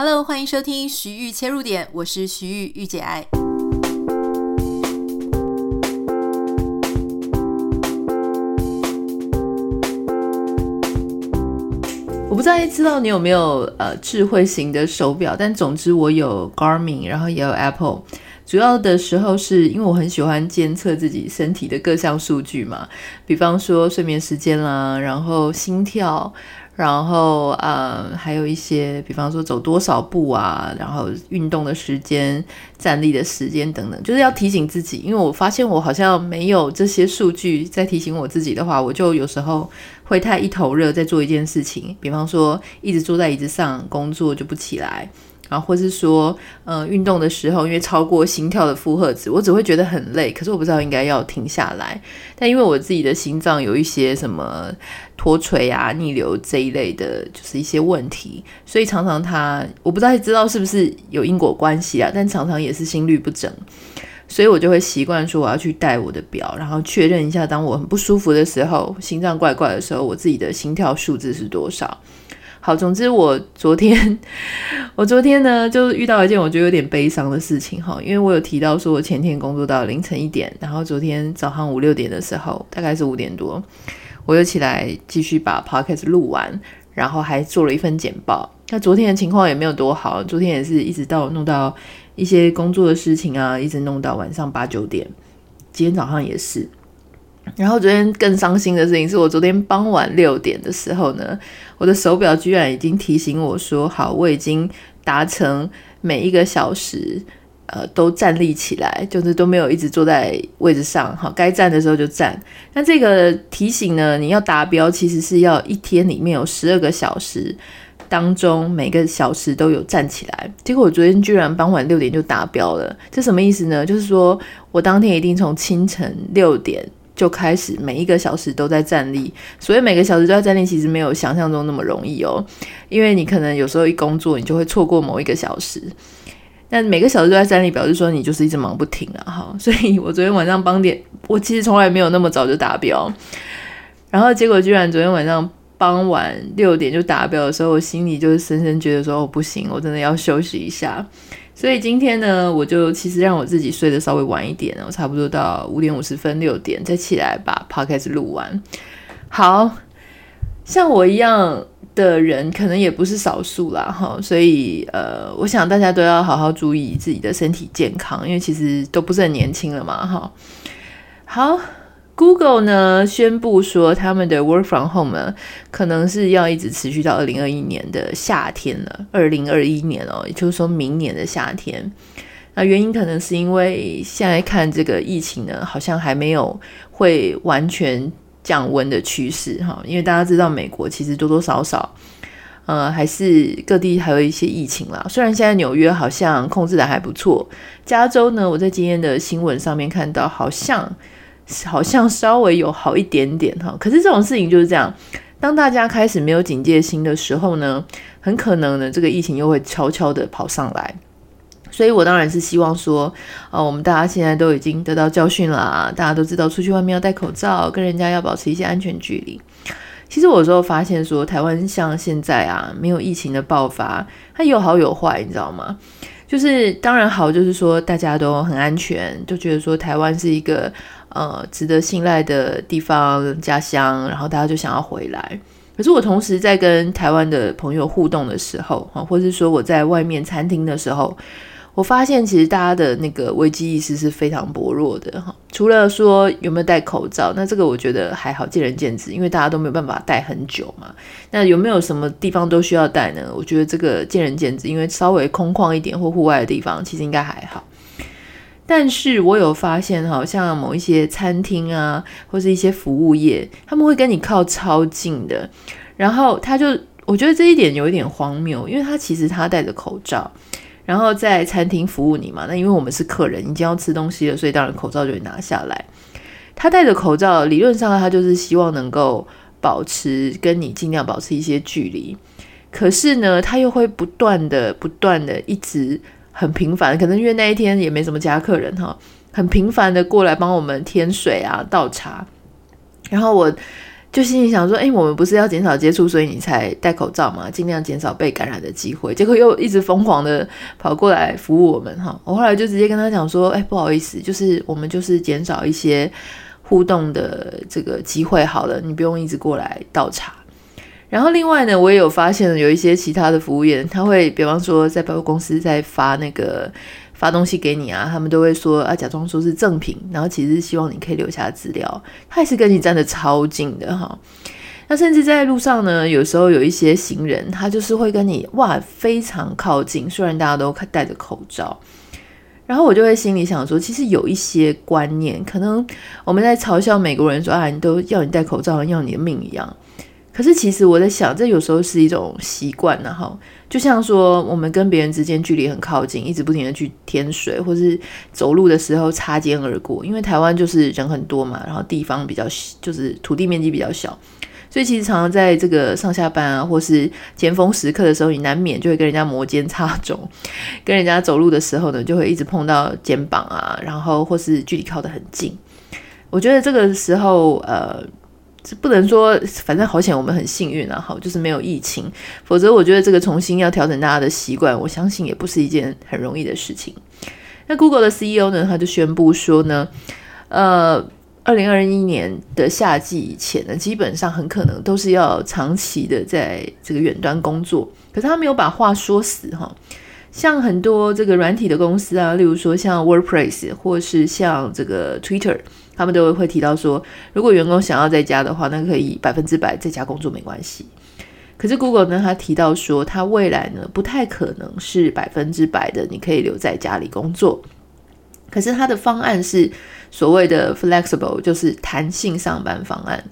Hello，欢迎收听徐玉切入点，我是徐玉玉姐爱。我不知道知道你有没有呃智慧型的手表，但总之我有 Garmin，然后也有 Apple。主要的时候是因为我很喜欢监测自己身体的各项数据嘛，比方说睡眠时间啦，然后心跳，然后呃还有一些，比方说走多少步啊，然后运动的时间、站立的时间等等，就是要提醒自己。因为我发现我好像没有这些数据在提醒我自己的话，我就有时候会太一头热在做一件事情，比方说一直坐在椅子上工作就不起来。啊，或是说，呃，运动的时候，因为超过心跳的负荷值，我只会觉得很累。可是我不知道应该要停下来。但因为我自己的心脏有一些什么脱垂啊、逆流这一类的，就是一些问题，所以常常它，我不知道知道是不是有因果关系啊，但常常也是心律不整，所以我就会习惯说我要去戴我的表，然后确认一下，当我很不舒服的时候，心脏怪怪的时候，我自己的心跳数字是多少。好，总之我昨天，我昨天呢就遇到一件我觉得有点悲伤的事情哈，因为我有提到说我前天工作到凌晨一点，然后昨天早上五六点的时候，大概是五点多，我又起来继续把 podcast 录完，然后还做了一份简报。那昨天的情况也没有多好，昨天也是一直到弄到一些工作的事情啊，一直弄到晚上八九点，今天早上也是。然后昨天更伤心的事情是我昨天傍晚六点的时候呢，我的手表居然已经提醒我说，好，我已经达成每一个小时，呃，都站立起来，就是都没有一直坐在位置上，好，该站的时候就站。那这个提醒呢，你要达标，其实是要一天里面有十二个小时当中每个小时都有站起来。结果我昨天居然傍晚六点就达标了，这什么意思呢？就是说我当天一定从清晨六点。就开始每一个小时都在站立，所以每个小时都在站立，其实没有想象中那么容易哦。因为你可能有时候一工作，你就会错过某一个小时。但每个小时都在站立，表示说你就是一直忙不停啊。哈，所以我昨天晚上帮点，我其实从来没有那么早就达标，然后结果居然昨天晚上傍晚六点就达标的时候，我心里就是深深觉得说，哦，不行，我真的要休息一下。所以今天呢，我就其实让我自己睡得稍微晚一点，我差不多到五点五十分、六点再起来把 podcast 录完。好，像我一样的人可能也不是少数啦，哈。所以呃，我想大家都要好好注意自己的身体健康，因为其实都不是很年轻了嘛，哈。好。Google 呢宣布说，他们的 Work from Home 呢，可能是要一直持续到二零二一年的夏天了。二零二一年哦，也就是说明年的夏天。那原因可能是因为现在看这个疫情呢，好像还没有会完全降温的趋势哈。因为大家知道，美国其实多多少少，呃，还是各地还有一些疫情啦。虽然现在纽约好像控制得还不错，加州呢，我在今天的新闻上面看到好像。好像稍微有好一点点哈，可是这种事情就是这样，当大家开始没有警戒心的时候呢，很可能呢这个疫情又会悄悄的跑上来。所以我当然是希望说，呃，我们大家现在都已经得到教训啦，大家都知道出去外面要戴口罩，跟人家要保持一些安全距离。其实我有时候发现说，台湾像现在啊，没有疫情的爆发，它有好有坏，你知道吗？就是当然好，就是说大家都很安全，就觉得说台湾是一个。呃，值得信赖的地方、家乡，然后大家就想要回来。可是我同时在跟台湾的朋友互动的时候，哈，或是说我在外面餐厅的时候，我发现其实大家的那个危机意识是非常薄弱的，哈。除了说有没有戴口罩，那这个我觉得还好，见仁见智，因为大家都没有办法戴很久嘛。那有没有什么地方都需要戴呢？我觉得这个见仁见智，因为稍微空旷一点或户外的地方，其实应该还好。但是我有发现，好像某一些餐厅啊，或是一些服务业，他们会跟你靠超近的，然后他就，我觉得这一点有一点荒谬，因为他其实他戴着口罩，然后在餐厅服务你嘛，那因为我们是客人，已经要吃东西了，所以当然口罩就会拿下来。他戴着口罩，理论上他就是希望能够保持跟你尽量保持一些距离，可是呢，他又会不断的、不断的一直。很频繁，可能因为那一天也没什么其他客人哈，很频繁的过来帮我们添水啊、倒茶。然后我就心里想说，哎，我们不是要减少接触，所以你才戴口罩嘛，尽量减少被感染的机会。结果又一直疯狂的跑过来服务我们哈。我后来就直接跟他讲说，哎，不好意思，就是我们就是减少一些互动的这个机会好了，你不用一直过来倒茶。然后另外呢，我也有发现有一些其他的服务员，他会比方说在百货公司在发那个。发东西给你啊，他们都会说啊，假装说是赠品，然后其实希望你可以留下资料，他也是跟你站得超近的哈。那甚至在路上呢，有时候有一些行人，他就是会跟你哇非常靠近，虽然大家都戴着口罩，然后我就会心里想说，其实有一些观念，可能我们在嘲笑美国人说啊，你都要你戴口罩，要你的命一样。可是其实我在想，这有时候是一种习惯，然后就像说我们跟别人之间距离很靠近，一直不停的去添水，或是走路的时候擦肩而过。因为台湾就是人很多嘛，然后地方比较就是土地面积比较小，所以其实常常在这个上下班啊，或是尖峰时刻的时候，你难免就会跟人家摩肩擦踵，跟人家走路的时候呢，就会一直碰到肩膀啊，然后或是距离靠得很近。我觉得这个时候，呃。不能说，反正好险我们很幸运啊，好，就是没有疫情，否则我觉得这个重新要调整大家的习惯，我相信也不是一件很容易的事情。那 Google 的 CEO 呢，他就宣布说呢，呃，二零二一年的夏季以前呢，基本上很可能都是要长期的在这个远端工作，可是他没有把话说死哈。像很多这个软体的公司啊，例如说像 WordPress 或是像这个 Twitter，他们都会提到说，如果员工想要在家的话，那可以百分之百在家工作没关系。可是 Google 呢，他提到说，他未来呢不太可能是百分之百的你可以留在家里工作。可是他的方案是所谓的 flexible，就是弹性上班方案。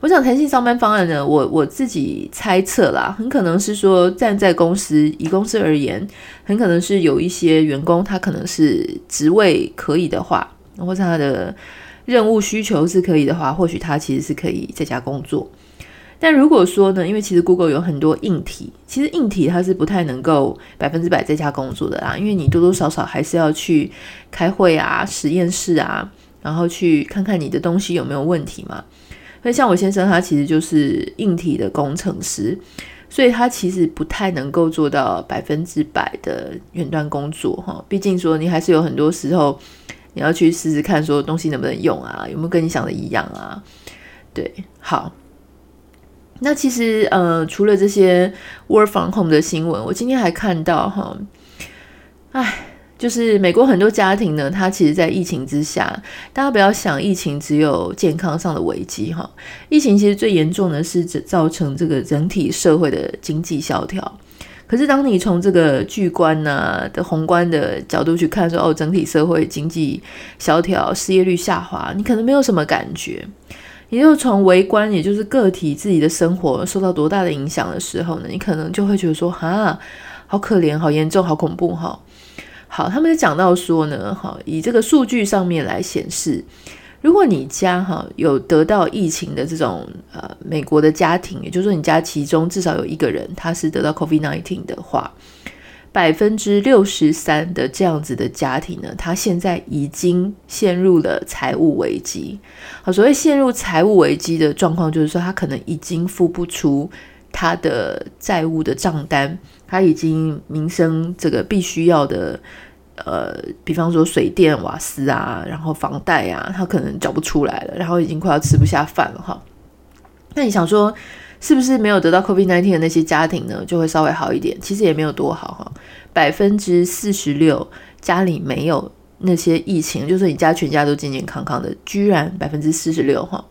我想弹性上班方案呢，我我自己猜测啦，很可能是说站在公司，以公司而言，很可能是有一些员工他可能是职位可以的话，或者他的任务需求是可以的话，或许他其实是可以在家工作。但如果说呢，因为其实 Google 有很多硬体，其实硬体它是不太能够百分之百在家工作的啦，因为你多多少少还是要去开会啊、实验室啊，然后去看看你的东西有没有问题嘛。所以像我先生，他其实就是硬体的工程师，所以他其实不太能够做到百分之百的远端工作哈。毕竟说你还是有很多时候你要去试试看，说东西能不能用啊，有没有跟你想的一样啊？对，好。那其实呃，除了这些 work from home 的新闻，我今天还看到哈，哎。就是美国很多家庭呢，他其实，在疫情之下，大家不要想疫情只有健康上的危机哈，疫情其实最严重的是造成这个整体社会的经济萧条。可是，当你从这个巨观呐、的宏观的角度去看说，哦，整体社会经济萧条，失业率下滑，你可能没有什么感觉。你就从微观，也就是个体自己的生活受到多大的影响的时候呢，你可能就会觉得说，哈，好可怜，好严重，好恐怖哈。好，他们就讲到说呢，哈，以这个数据上面来显示，如果你家哈有得到疫情的这种呃美国的家庭，也就是说你家其中至少有一个人他是得到 COVID-19 的话，百分之六十三的这样子的家庭呢，他现在已经陷入了财务危机。好，所谓陷入财务危机的状况，就是说他可能已经付不出他的债务的账单。他已经民生这个必须要的，呃，比方说水电瓦斯啊，然后房贷啊，他可能缴不出来了，然后已经快要吃不下饭了哈。那你想说，是不是没有得到 COVID-19 的那些家庭呢，就会稍微好一点？其实也没有多好哈，百分之四十六家里没有那些疫情，就是你家全家都健健康康的，居然百分之四十六哈。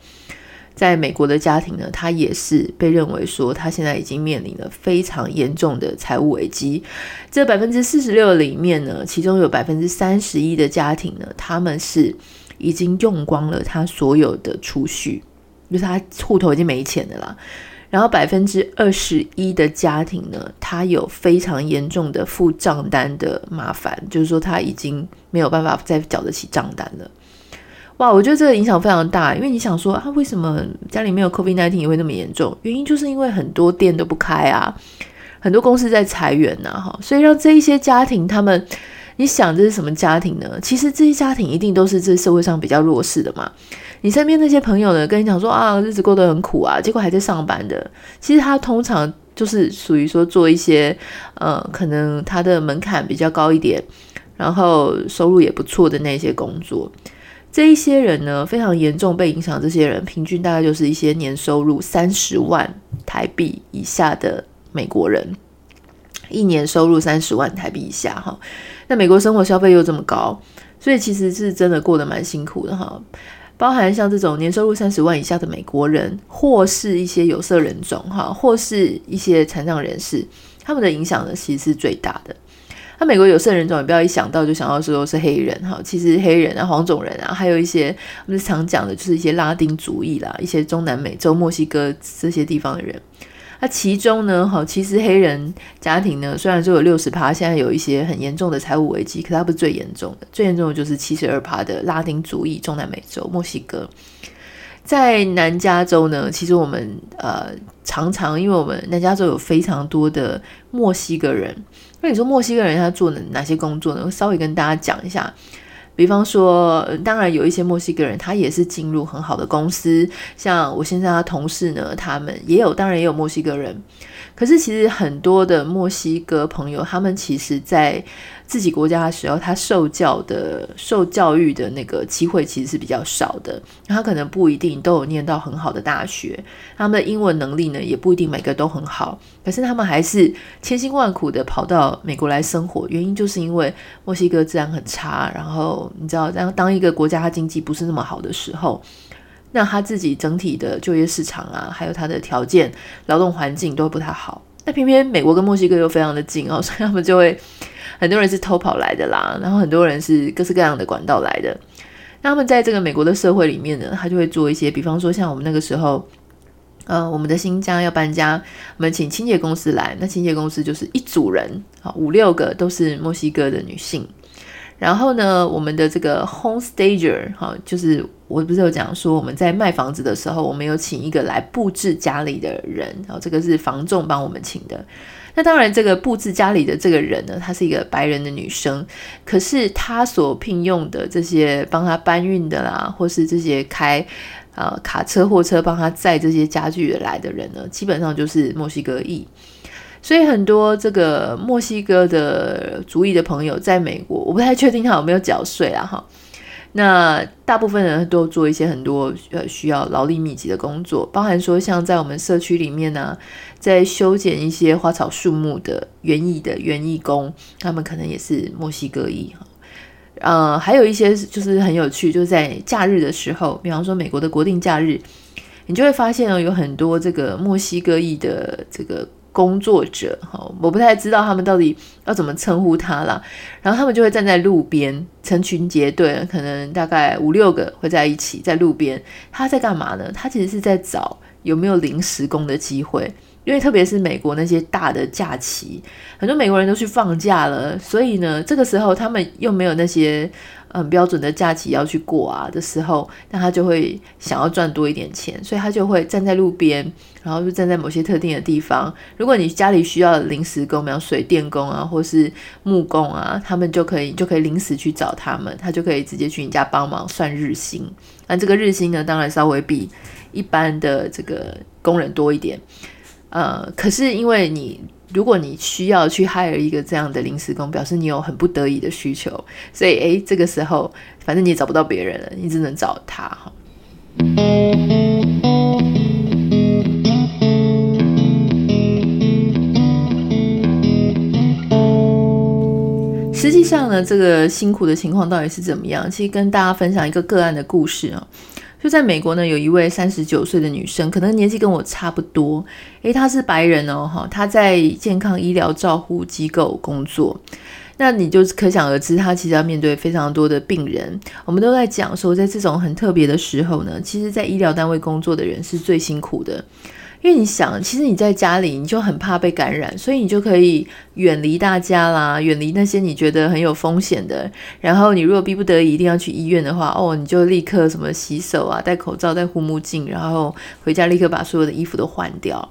在美国的家庭呢，他也是被认为说，他现在已经面临了非常严重的财务危机。这百分之四十六里面呢，其中有百分之三十一的家庭呢，他们是已经用光了他所有的储蓄，就是他户头已经没钱的啦。然后百分之二十一的家庭呢，他有非常严重的付账单的麻烦，就是说他已经没有办法再缴得起账单了。哇，我觉得这个影响非常大，因为你想说啊，为什么家里没有 COVID-19 也会那么严重？原因就是因为很多店都不开啊，很多公司在裁员呐，哈，所以让这一些家庭他们，你想这是什么家庭呢？其实这些家庭一定都是这社会上比较弱势的嘛。你身边那些朋友呢，跟你讲说啊，日子过得很苦啊，结果还在上班的，其实他通常就是属于说做一些呃，可能他的门槛比较高一点，然后收入也不错的那些工作。这一些人呢，非常严重被影响。这些人平均大概就是一些年收入三十万台币以下的美国人，一年收入三十万台币以下哈。那美国生活消费又这么高，所以其实是真的过得蛮辛苦的哈。包含像这种年收入三十万以下的美国人，或是一些有色人种哈，或是一些残障人士，他们的影响呢，其实是最大的。那美国有色人种，也不要一想到就想到说是黑人哈，其实黑人啊、黄种人啊，还有一些我们常讲的就是一些拉丁族裔啦，一些中南美洲、墨西哥这些地方的人。那其中呢，哈，其实黑人家庭呢，虽然说有六十趴，现在有一些很严重的财务危机，可它不是最严重的，最严重的就是七十二趴的拉丁族裔、中南美洲、墨西哥。在南加州呢，其实我们呃常常，因为我们南加州有非常多的墨西哥人，那你说墨西哥人他做的哪些工作呢？我稍微跟大家讲一下。比方说，当然有一些墨西哥人，他也是进入很好的公司，像我现在的同事呢，他们也有，当然也有墨西哥人。可是其实很多的墨西哥朋友，他们其实在自己国家的时候，他受教的、受教育的那个机会其实是比较少的。他可能不一定都有念到很好的大学，他们的英文能力呢也不一定每个都很好。可是他们还是千辛万苦的跑到美国来生活，原因就是因为墨西哥治安很差。然后你知道，当当一个国家它经济不是那么好的时候。那他自己整体的就业市场啊，还有他的条件、劳动环境都不太好。那偏偏美国跟墨西哥又非常的近哦，所以他们就会很多人是偷跑来的啦，然后很多人是各式各样的管道来的。那他们在这个美国的社会里面呢，他就会做一些，比方说像我们那个时候，呃，我们的新家要搬家，我们请清洁公司来，那清洁公司就是一组人啊，五六个都是墨西哥的女性。然后呢，我们的这个 home stager 哈，就是我不是有讲说我们在卖房子的时候，我们有请一个来布置家里的人，然后这个是房仲帮我们请的。那当然，这个布置家里的这个人呢，她是一个白人的女生，可是她所聘用的这些帮她搬运的啦，或是这些开呃卡车货车帮她载这些家具来的人呢，基本上就是墨西哥裔。所以很多这个墨西哥的族裔的朋友在美国，我不太确定他有没有缴税啊哈。那大部分人都做一些很多呃需要劳力密集的工作，包含说像在我们社区里面呢、在修剪一些花草树木的园艺的园艺工，他们可能也是墨西哥裔哈。呃，还有一些就是很有趣，就是在假日的时候，比方说美国的国定假日，你就会发现哦，有很多这个墨西哥裔的这个。工作者哈，我不太知道他们到底要怎么称呼他啦。然后他们就会站在路边，成群结队，可能大概五六个会在一起在路边。他在干嘛呢？他其实是在找有没有临时工的机会，因为特别是美国那些大的假期，很多美国人都去放假了，所以呢，这个时候他们又没有那些。嗯，标准的假期要去过啊的时候，那他就会想要赚多一点钱，所以他就会站在路边，然后就站在某些特定的地方。如果你家里需要临时工，比如水电工啊，或是木工啊，他们就可以就可以临时去找他们，他就可以直接去你家帮忙算日薪。那这个日薪呢，当然稍微比一般的这个工人多一点。呃，可是因为你。如果你需要去 hire 一个这样的临时工，表示你有很不得已的需求，所以诶，这个时候反正你也找不到别人了，你只能找他哈。实际上呢，这个辛苦的情况到底是怎么样？其实跟大家分享一个个案的故事啊。就在美国呢，有一位三十九岁的女生，可能年纪跟我差不多。诶，她是白人哦，哈，她在健康医疗照护机构工作。那你就可想而知，她其实要面对非常多的病人。我们都在讲说，在这种很特别的时候呢，其实在医疗单位工作的人是最辛苦的。因为你想，其实你在家里，你就很怕被感染，所以你就可以远离大家啦，远离那些你觉得很有风险的。然后你如果逼不得已一定要去医院的话，哦，你就立刻什么洗手啊，戴口罩、戴护目镜，然后回家立刻把所有的衣服都换掉。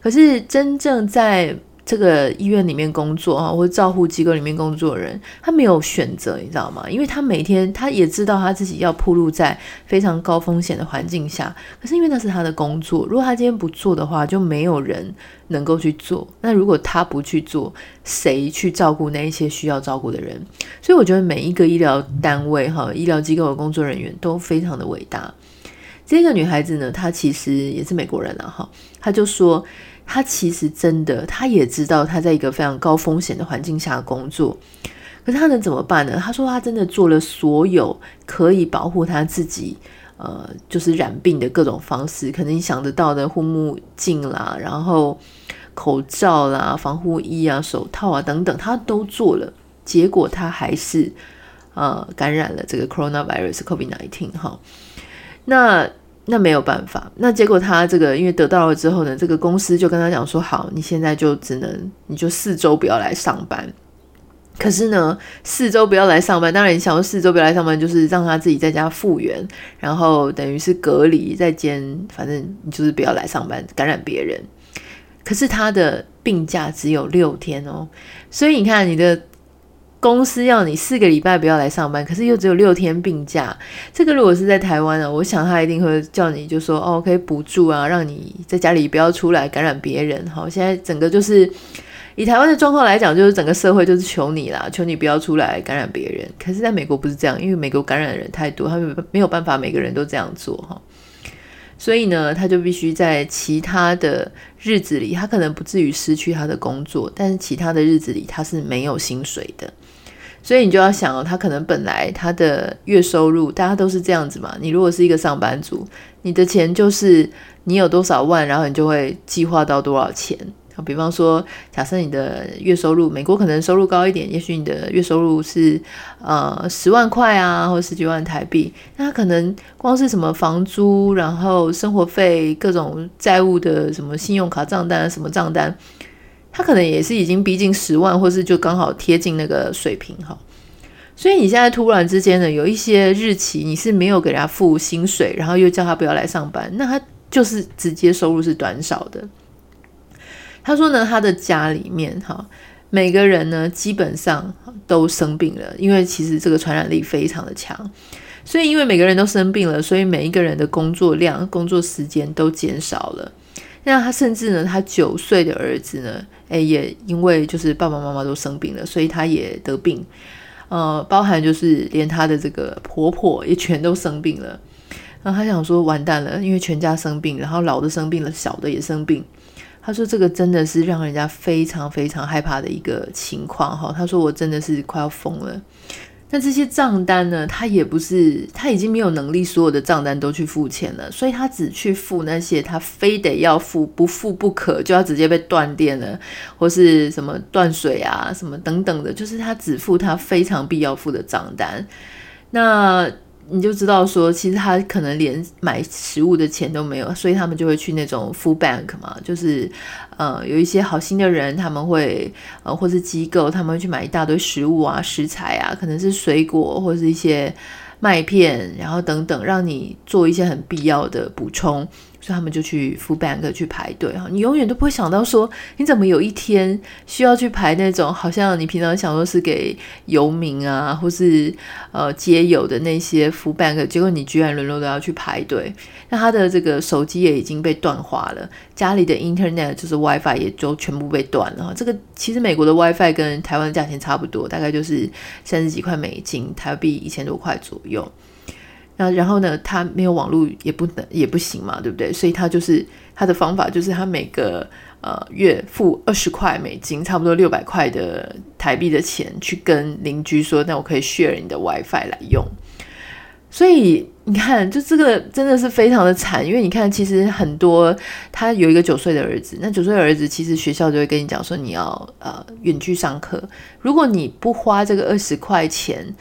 可是真正在这个医院里面工作啊，或者照护机构里面工作的人，他没有选择，你知道吗？因为他每天他也知道他自己要暴露在非常高风险的环境下，可是因为那是他的工作，如果他今天不做的话，就没有人能够去做。那如果他不去做，谁去照顾那一些需要照顾的人？所以我觉得每一个医疗单位哈，医疗机构的工作人员都非常的伟大。这个女孩子呢，她其实也是美国人了哈，她就说。他其实真的，他也知道他在一个非常高风险的环境下工作，可是他能怎么办呢？他说他真的做了所有可以保护他自己，呃，就是染病的各种方式，可能你想得到的护目镜啦，然后口罩啦、防护衣啊、手套啊等等，他都做了，结果他还是呃感染了这个 coronavirus COVID-19 哈，那。那没有办法，那结果他这个因为得到了之后呢，这个公司就跟他讲说，好，你现在就只能，你就四周不要来上班。可是呢，四周不要来上班，当然你想说四周不要来上班，就是让他自己在家复原，然后等于是隔离在间，反正你就是不要来上班，感染别人。可是他的病假只有六天哦，所以你看你的。公司要你四个礼拜不要来上班，可是又只有六天病假。这个如果是在台湾呢，我想他一定会叫你就说哦，可以补助啊，让你在家里不要出来感染别人。好，现在整个就是以台湾的状况来讲，就是整个社会就是求你啦，求你不要出来感染别人。可是在美国不是这样，因为美国感染的人太多，他们没有办法每个人都这样做哈。所以呢，他就必须在其他的日子里，他可能不至于失去他的工作，但是其他的日子里他是没有薪水的。所以你就要想哦，他可能本来他的月收入，大家都是这样子嘛。你如果是一个上班族，你的钱就是你有多少万，然后你就会计划到多少钱。比方说，假设你的月收入，美国可能收入高一点，也许你的月收入是呃十万块啊，或十几万台币，那他可能光是什么房租，然后生活费、各种债务的什么信用卡账单、什么账单。他可能也是已经逼近十万，或是就刚好贴近那个水平哈。所以你现在突然之间呢，有一些日期你是没有给他付薪水，然后又叫他不要来上班，那他就是直接收入是短少的。他说呢，他的家里面哈，每个人呢基本上都生病了，因为其实这个传染力非常的强，所以因为每个人都生病了，所以每一个人的工作量、工作时间都减少了。那他甚至呢，他九岁的儿子呢，诶，也因为就是爸爸妈妈都生病了，所以他也得病，呃，包含就是连他的这个婆婆也全都生病了。然后他想说，完蛋了，因为全家生病，然后老的生病了，小的也生病。他说这个真的是让人家非常非常害怕的一个情况哈。他说我真的是快要疯了。那这些账单呢？他也不是，他已经没有能力所有的账单都去付钱了，所以他只去付那些他非得要付，不付不可，就要直接被断电了，或是什么断水啊，什么等等的，就是他只付他非常必要付的账单。那。你就知道说，其实他可能连买食物的钱都没有，所以他们就会去那种 food bank 嘛，就是呃有一些好心的人，他们会呃或是机构，他们会去买一大堆食物啊、食材啊，可能是水果或是一些麦片，然后等等，让你做一些很必要的补充。所以他们就去 food bank 去排队哈，你永远都不会想到说，你怎么有一天需要去排那种好像你平常想说是给游民啊，或是呃街友的那些 food bank，结果你居然沦落都要去排队。那他的这个手机也已经被断滑了，家里的 internet 就是 WiFi 也就全部被断了。这个其实美国的 WiFi 跟台湾的价钱差不多，大概就是三十几块美金，台币一千多块左右。那然后呢，他没有网络也不能也不行嘛，对不对？所以他就是他的方法就是他每个呃月付二十块美金，差不多六百块的台币的钱，去跟邻居说，那我可以 share 你的 WiFi 来用。所以你看，就这个真的是非常的惨，因为你看，其实很多他有一个九岁的儿子，那九岁的儿子其实学校就会跟你讲说，你要呃远距上课，如果你不花这个二十块钱。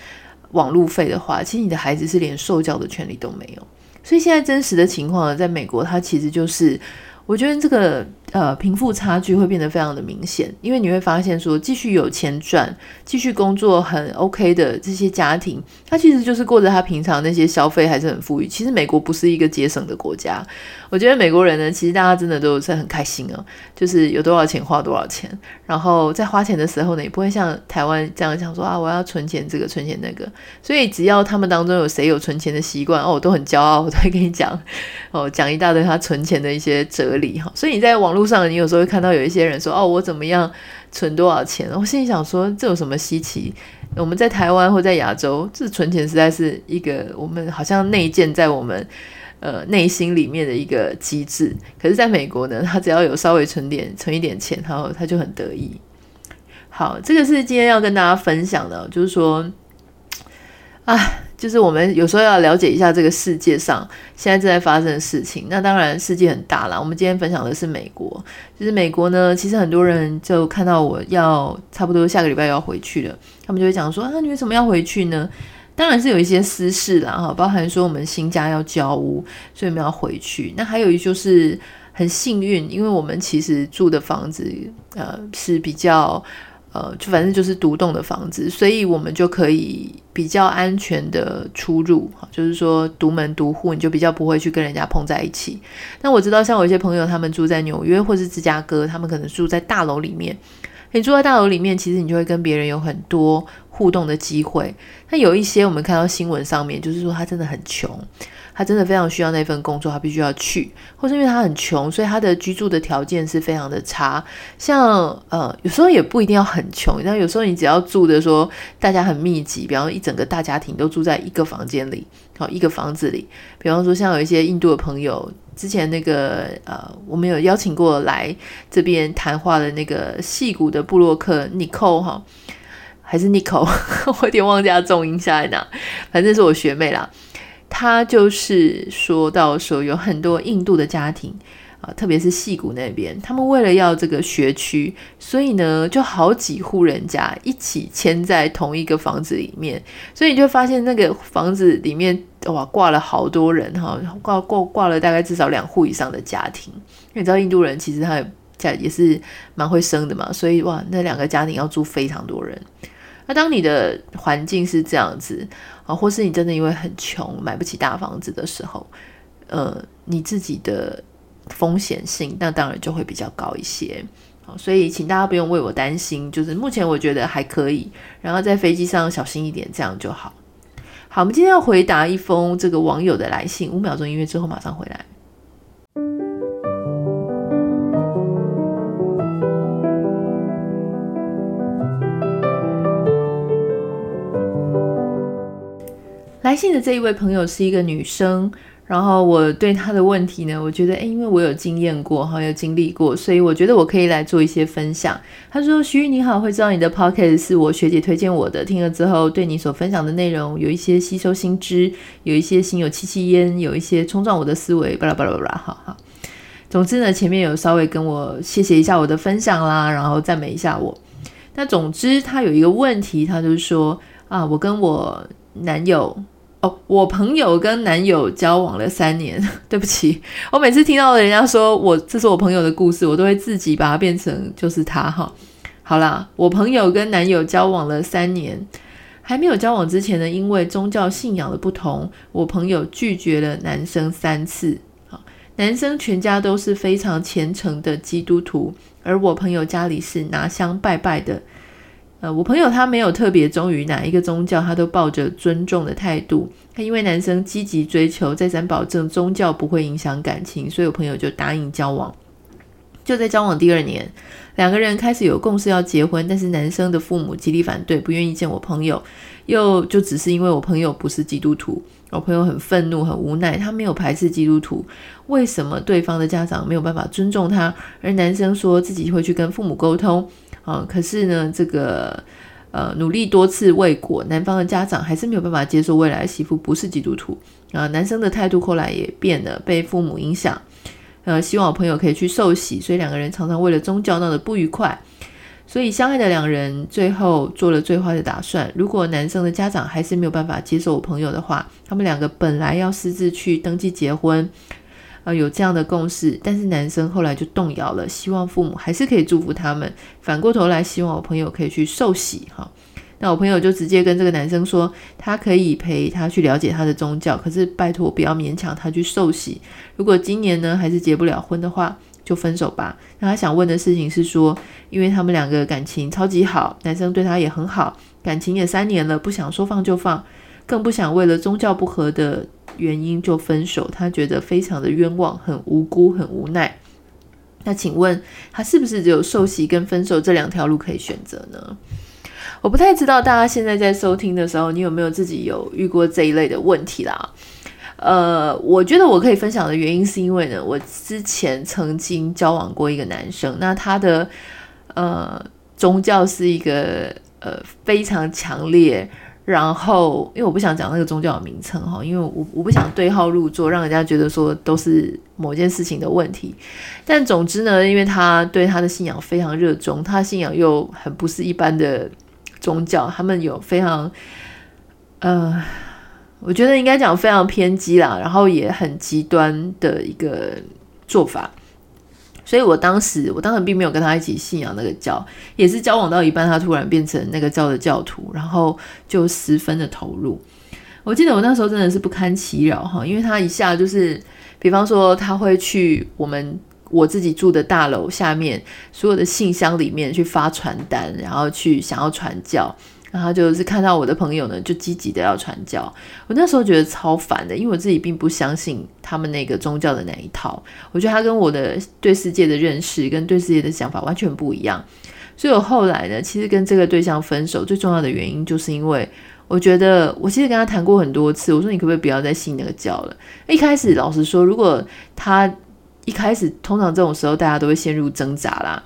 网路费的话，其实你的孩子是连受教的权利都没有。所以现在真实的情况呢，在美国，它其实就是我觉得这个呃贫富差距会变得非常的明显，因为你会发现说，继续有钱赚、继续工作很 OK 的这些家庭，他其实就是过着他平常那些消费还是很富裕。其实美国不是一个节省的国家，我觉得美国人呢，其实大家真的都是很开心啊，就是有多少钱花多少钱，然后在花钱的时候呢，也不会像台湾这样想说啊，我要存钱这个存钱那个。所以只要他们当中有谁有存钱的习惯哦，我都很骄傲，我都会跟你讲哦，讲一大堆他存钱的一些哲理哈。所以你在网络上，你有时候会看到有一些人说：“哦，我怎么样存多少钱？”我心里想说：“这有什么稀奇？我们在台湾或在亚洲，这存钱实在是一个我们好像内建在我们呃内心里面的一个机制。可是，在美国呢，他只要有稍微存点存一点钱，然后他就很得意。好，这个是今天要跟大家分享的，就是说，啊。”就是我们有时候要了解一下这个世界上现在正在发生的事情。那当然世界很大啦，我们今天分享的是美国。就是美国呢，其实很多人就看到我要差不多下个礼拜要回去了，他们就会讲说：“啊，你为什么要回去呢？”当然是有一些私事啦，哈，包含说我们新家要交屋，所以我们要回去。那还有一就是很幸运，因为我们其实住的房子呃是比较。呃，就反正就是独栋的房子，所以我们就可以比较安全的出入，哈就是说独门独户，你就比较不会去跟人家碰在一起。那我知道，像我一些朋友，他们住在纽约或是芝加哥，他们可能住在大楼里面。你住在大楼里面，其实你就会跟别人有很多互动的机会。那有一些我们看到新闻上面，就是说他真的很穷。他真的非常需要那份工作，他必须要去，或是因为他很穷，所以他的居住的条件是非常的差。像呃，有时候也不一定要很穷，但有时候你只要住的说大家很密集，比方说一整个大家庭都住在一个房间里，好一个房子里。比方说像有一些印度的朋友，之前那个呃，我们有邀请过来这边谈话的那个戏骨的布洛克，Nico 哈，还是 Nico，我有点忘记他重音下在哪，反正是我学妹啦。他就是说到说有很多印度的家庭啊，特别是戏谷那边，他们为了要这个学区，所以呢就好几户人家一起迁在同一个房子里面，所以你就发现那个房子里面哇挂了好多人哈，挂挂挂了大概至少两户以上的家庭，因为你知道印度人其实他家也是蛮会生的嘛，所以哇那两个家庭要住非常多人。那当你的环境是这样子啊，或是你真的因为很穷买不起大房子的时候，呃，你自己的风险性那当然就会比较高一些。所以请大家不用为我担心，就是目前我觉得还可以，然后在飞机上小心一点，这样就好。好，我们今天要回答一封这个网友的来信，五秒钟音乐之后马上回来。来信的这一位朋友是一个女生，然后我对她的问题呢，我觉得，诶，因为我有经验过，哈，有经历过，所以我觉得我可以来做一些分享。她说：“徐玉你好，会知道你的 podcast 是我学姐推荐我的，听了之后对你所分享的内容有一些吸收新知，有一些心有戚戚焉，有一些冲撞我的思维，巴拉巴拉巴拉，哈哈。总之呢，前面有稍微跟我谢谢一下我的分享啦，然后赞美一下我。那总之，她有一个问题，她就是说啊，我跟我。”男友哦，我朋友跟男友交往了三年。对不起，我每次听到人家说我这是我朋友的故事，我都会自己把它变成就是他哈。好啦，我朋友跟男友交往了三年，还没有交往之前呢，因为宗教信仰的不同，我朋友拒绝了男生三次。男生全家都是非常虔诚的基督徒，而我朋友家里是拿香拜拜的。呃，我朋友他没有特别忠于哪一个宗教，他都抱着尊重的态度。他因为男生积极追求，再三保证宗教不会影响感情，所以我朋友就答应交往。就在交往第二年，两个人开始有共识要结婚，但是男生的父母极力反对，不愿意见我朋友。又就只是因为我朋友不是基督徒，我朋友很愤怒、很无奈。他没有排斥基督徒，为什么对方的家长没有办法尊重他？而男生说自己会去跟父母沟通。啊、可是呢，这个呃，努力多次未果，男方的家长还是没有办法接受未来的媳妇不是基督徒啊。男生的态度后来也变了，被父母影响，呃，希望我朋友可以去受洗，所以两个人常常为了宗教闹得不愉快。所以相爱的两人最后做了最坏的打算：如果男生的家长还是没有办法接受我朋友的话，他们两个本来要私自去登记结婚。呃，有这样的共识，但是男生后来就动摇了，希望父母还是可以祝福他们。反过头来，希望我朋友可以去受洗哈。那我朋友就直接跟这个男生说，他可以陪他去了解他的宗教，可是拜托不要勉强他去受洗。如果今年呢还是结不了婚的话，就分手吧。那他想问的事情是说，因为他们两个感情超级好，男生对他也很好，感情也三年了，不想说放就放，更不想为了宗教不合的原因就分手。他觉得非常的冤枉，很无辜，很无奈。那请问他是不是只有受洗跟分手这两条路可以选择呢？我不太知道大家现在在收听的时候，你有没有自己有遇过这一类的问题啦？呃，我觉得我可以分享的原因是因为呢，我之前曾经交往过一个男生，那他的呃宗教是一个呃非常强烈，然后因为我不想讲那个宗教的名称哈，因为我我不想对号入座，让人家觉得说都是某件事情的问题。但总之呢，因为他对他的信仰非常热衷，他信仰又很不是一般的。宗教，他们有非常，呃，我觉得应该讲非常偏激啦，然后也很极端的一个做法。所以我当时，我当时并没有跟他一起信仰那个教，也是交往到一半，他突然变成那个教的教徒，然后就十分的投入。我记得我那时候真的是不堪其扰哈，因为他一下就是，比方说他会去我们。我自己住的大楼下面所有的信箱里面去发传单，然后去想要传教，然后就是看到我的朋友呢，就积极的要传教。我那时候觉得超烦的，因为我自己并不相信他们那个宗教的那一套。我觉得他跟我的对世界的认识跟对世界的想法完全不一样。所以我后来呢，其实跟这个对象分手最重要的原因，就是因为我觉得我其实跟他谈过很多次，我说你可不可以不要再信那个教了？一开始老实说，如果他一开始，通常这种时候，大家都会陷入挣扎啦。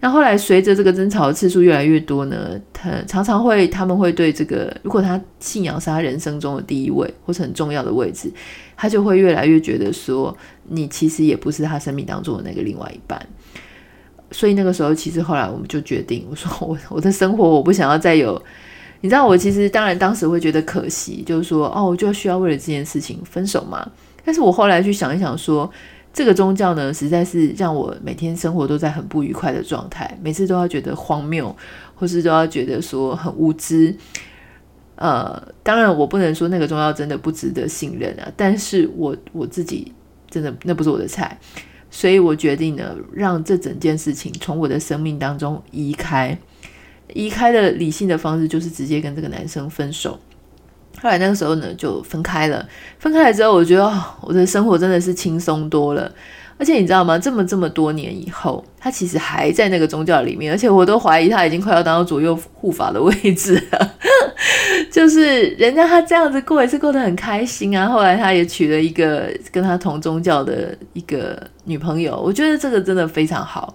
那后来，随着这个争吵的次数越来越多呢，他常常会，他们会对这个，如果他信仰是他人生中的第一位，或是很重要的位置，他就会越来越觉得说，你其实也不是他生命当中的那个另外一半。所以那个时候，其实后来我们就决定，我说我我的生活我不想要再有，你知道，我其实当然当时会觉得可惜，就是说，哦，我就需要为了这件事情分手嘛。但是我后来去想一想说。这个宗教呢，实在是让我每天生活都在很不愉快的状态，每次都要觉得荒谬，或是都要觉得说很无知。呃，当然我不能说那个宗教真的不值得信任啊，但是我我自己真的那不是我的菜，所以我决定呢，让这整件事情从我的生命当中移开。移开的理性的方式就是直接跟这个男生分手。后来那个时候呢，就分开了。分开了之后，我觉得、我的生活真的是轻松多了。而且你知道吗？这么这么多年以后，他其实还在那个宗教里面，而且我都怀疑他已经快要当到左右护法的位置了。就是人家他这样子过也是过得很开心啊。后来他也娶了一个跟他同宗教的一个女朋友，我觉得这个真的非常好。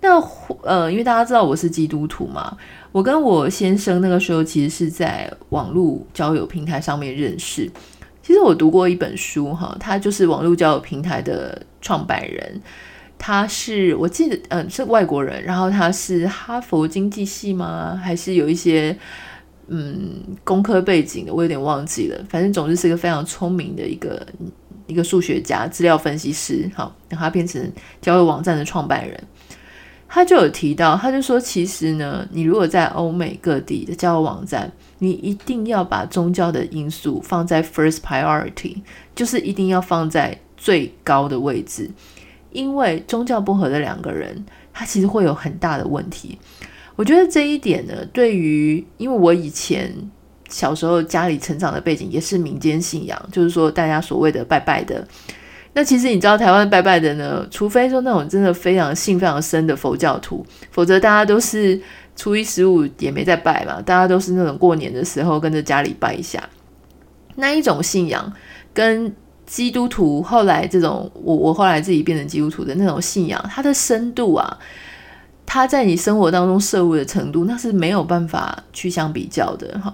那呃，因为大家知道我是基督徒嘛，我跟我先生那个时候其实是在网络交友平台上面认识。其实我读过一本书哈，他就是网络交友平台的创办人，他是我记得嗯、是外国人，然后他是哈佛经济系吗？还是有一些嗯工科背景的，我有点忘记了。反正总之是一个非常聪明的一个一个数学家、资料分析师，好让他变成交友网站的创办人。他就有提到，他就说，其实呢，你如果在欧美各地的交友网站，你一定要把宗教的因素放在 first priority，就是一定要放在最高的位置，因为宗教不合的两个人，他其实会有很大的问题。我觉得这一点呢，对于因为我以前小时候家里成长的背景也是民间信仰，就是说大家所谓的拜拜的。那其实你知道台湾拜拜的呢，除非说那种真的非常信非常深的佛教徒，否则大家都是初一十五也没在拜嘛，大家都是那种过年的时候跟着家里拜一下。那一种信仰跟基督徒后来这种我我后来自己变成基督徒的那种信仰，它的深度啊，它在你生活当中摄入的程度，那是没有办法去相比较的哈。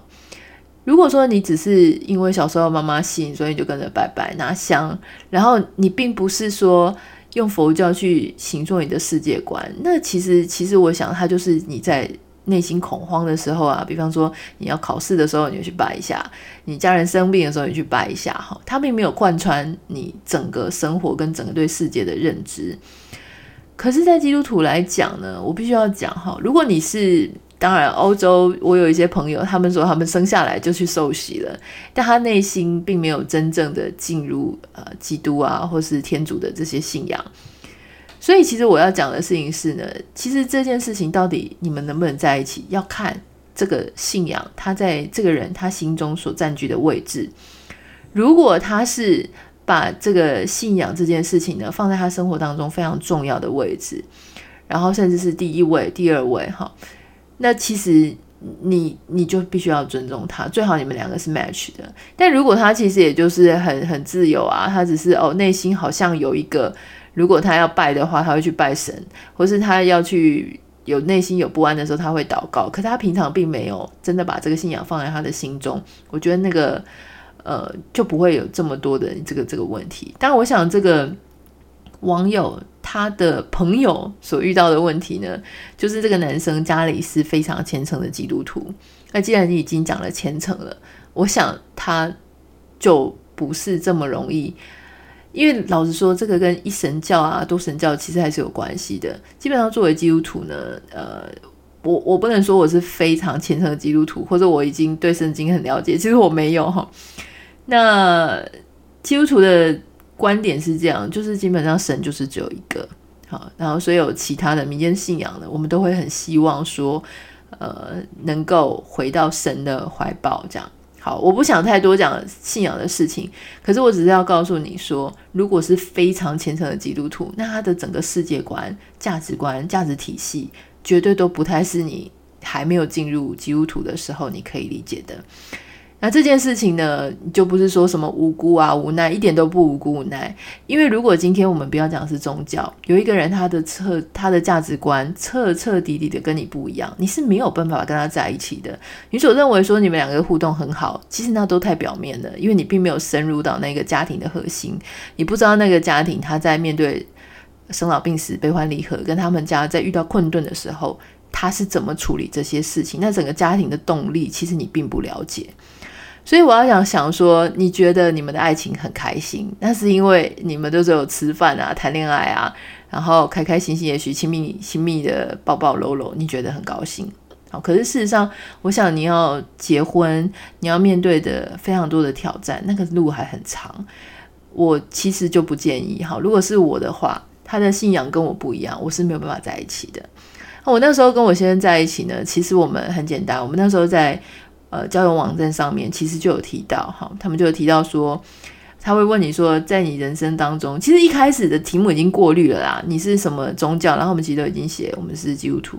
如果说你只是因为小时候妈妈信，所以你就跟着拜拜拿香，然后你并不是说用佛教去形塑你的世界观，那其实其实我想，它就是你在内心恐慌的时候啊，比方说你要考试的时候，你就去拜一下；你家人生病的时候，你去拜一下。哈，它并没有贯穿你整个生活跟整个对世界的认知。可是，在基督徒来讲呢，我必须要讲哈，如果你是，当然欧洲，我有一些朋友，他们说他们生下来就去受洗了，但他内心并没有真正的进入呃基督啊，或是天主的这些信仰。所以，其实我要讲的事情是呢，其实这件事情到底你们能不能在一起，要看这个信仰他在这个人他心中所占据的位置。如果他是把这个信仰这件事情呢放在他生活当中非常重要的位置，然后甚至是第一位、第二位，哈，那其实你你就必须要尊重他，最好你们两个是 match 的。但如果他其实也就是很很自由啊，他只是哦内心好像有一个。如果他要拜的话，他会去拜神，或是他要去有内心有不安的时候，他会祷告。可他平常并没有真的把这个信仰放在他的心中。我觉得那个呃就不会有这么多的这个这个问题。但我想这个网友他的朋友所遇到的问题呢，就是这个男生家里是非常虔诚的基督徒。那既然你已经讲了虔诚了，我想他就不是这么容易。因为老实说，这个跟一神教啊、多神教其实还是有关系的。基本上，作为基督徒呢，呃，我我不能说我是非常虔诚的基督徒，或者我已经对圣经很了解。其实我没有哈。那基督徒的观点是这样，就是基本上神就是只有一个。好，然后所有其他的民间信仰呢，我们都会很希望说，呃，能够回到神的怀抱这样。好，我不想太多讲信仰的事情，可是我只是要告诉你说，如果是非常虔诚的基督徒，那他的整个世界观、价值观、价值体系，绝对都不太是你还没有进入基督徒的时候你可以理解的。那这件事情呢，就不是说什么无辜啊、无奈，一点都不无辜无奈。因为如果今天我们不要讲是宗教，有一个人他的彻他的价值观彻彻底底的跟你不一样，你是没有办法跟他在一起的。你所认为说你们两个互动很好，其实那都太表面了，因为你并没有深入到那个家庭的核心，你不知道那个家庭他在面对生老病死、悲欢离合，跟他们家在遇到困顿的时候，他是怎么处理这些事情。那整个家庭的动力，其实你并不了解。所以我要想想说，你觉得你们的爱情很开心，那是因为你们都只有吃饭啊、谈恋爱啊，然后开开心心，也许亲密亲密的抱抱搂搂，你觉得很高兴。好，可是事实上，我想你要结婚，你要面对的非常多的挑战，那个路还很长。我其实就不建议。好，如果是我的话，他的信仰跟我不一样，我是没有办法在一起的。我那时候跟我先生在一起呢，其实我们很简单，我们那时候在。呃，交友网站上面其实就有提到，哈，他们就有提到说，他会问你说，在你人生当中，其实一开始的题目已经过滤了啦，你是什么宗教，然后我们其实都已经写我们是基督徒，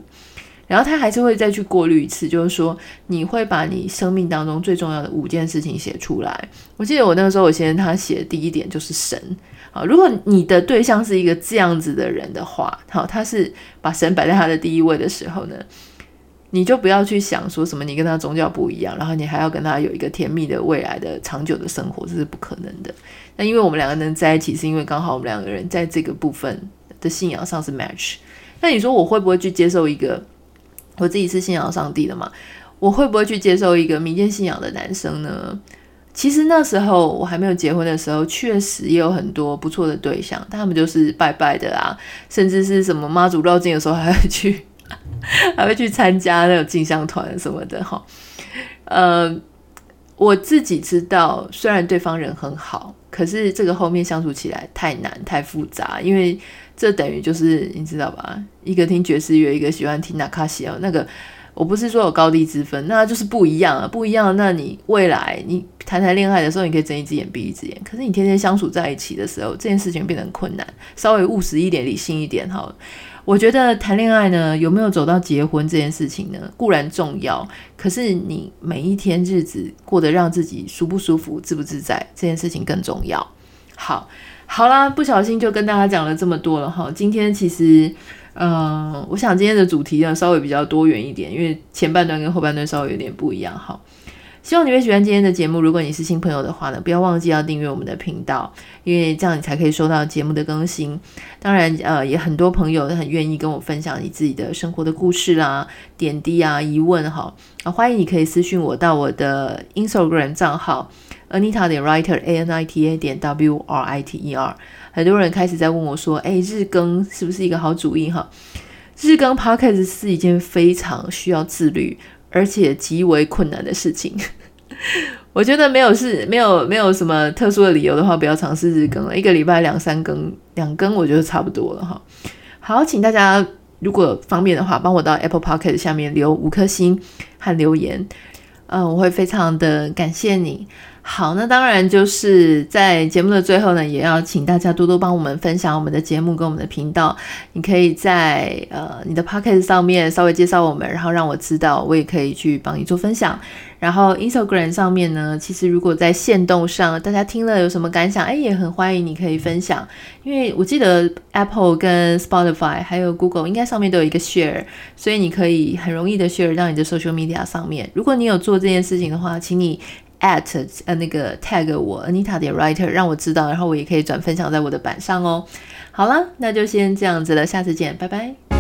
然后他还是会再去过滤一次，就是说你会把你生命当中最重要的五件事情写出来。我记得我那个时候，我先生他写的第一点就是神，啊，如果你的对象是一个这样子的人的话，好，他是把神摆在他的第一位的时候呢，你就不要去想说什么你跟他宗教不一样，然后你还要跟他有一个甜蜜的未来的长久的生活，这是不可能的。那因为我们两个能在一起，是因为刚好我们两个人在这个部分的信仰上是 match。那你说我会不会去接受一个我自己是信仰上帝的嘛？我会不会去接受一个民间信仰的男生呢？其实那时候我还没有结婚的时候，确实也有很多不错的对象，他们就是拜拜的啊，甚至是什么妈祖绕境的时候还会去。还会去参加那种进香团什么的哈，呃，我自己知道，虽然对方人很好，可是这个后面相处起来太难太复杂，因为这等于就是你知道吧，一个听爵士乐，一个喜欢听纳卡西奥，那个我不是说有高低之分，那就是不一样啊，不一样。那你未来你谈谈恋爱的时候，你可以睁一只眼闭一只眼，可是你天天相处在一起的时候，这件事情变得困难，稍微务实一点，理性一点哈。我觉得谈恋爱呢，有没有走到结婚这件事情呢？固然重要，可是你每一天日子过得让自己舒不舒服、自不自在，这件事情更重要。好，好啦，不小心就跟大家讲了这么多了哈。今天其实，嗯、我想今天的主题呢稍微比较多元一点，因为前半段跟后半段稍微有点不一样哈。希望你会喜欢今天的节目。如果你是新朋友的话呢，不要忘记要订阅我们的频道，因为这样你才可以收到节目的更新。当然，呃，也很多朋友很愿意跟我分享你自己的生活的故事啦、点滴啊、疑问哈。啊，欢迎你可以私信我到我的 Instagram 账号 Anita 点 Writer A N I T A 点 W R I T E R。很多人开始在问我说：“哎，日更是不是一个好主意？”哈，日更 Podcast 是一件非常需要自律。而且极为困难的事情，我觉得没有是没有没有什么特殊的理由的话，不要尝试日更了。一个礼拜两三更，两更我觉得差不多了哈。好，请大家如果方便的话，帮我到 Apple Podcast 下面留五颗星和留言，嗯，我会非常的感谢你。好，那当然就是在节目的最后呢，也要请大家多多帮我们分享我们的节目跟我们的频道。你可以在呃你的 Podcast 上面稍微介绍我们，然后让我知道，我也可以去帮你做分享。然后 Instagram 上面呢，其实如果在线动上大家听了有什么感想，哎，也很欢迎你可以分享。因为我记得 Apple 跟 Spotify 还有 Google 应该上面都有一个 Share，所以你可以很容易的 Share 到你的 Social Media 上面。如果你有做这件事情的话，请你。At 呃那个 tag 我 Anita 的 writer 让我知道，然后我也可以转分享在我的板上哦。好了，那就先这样子了，下次见，拜拜。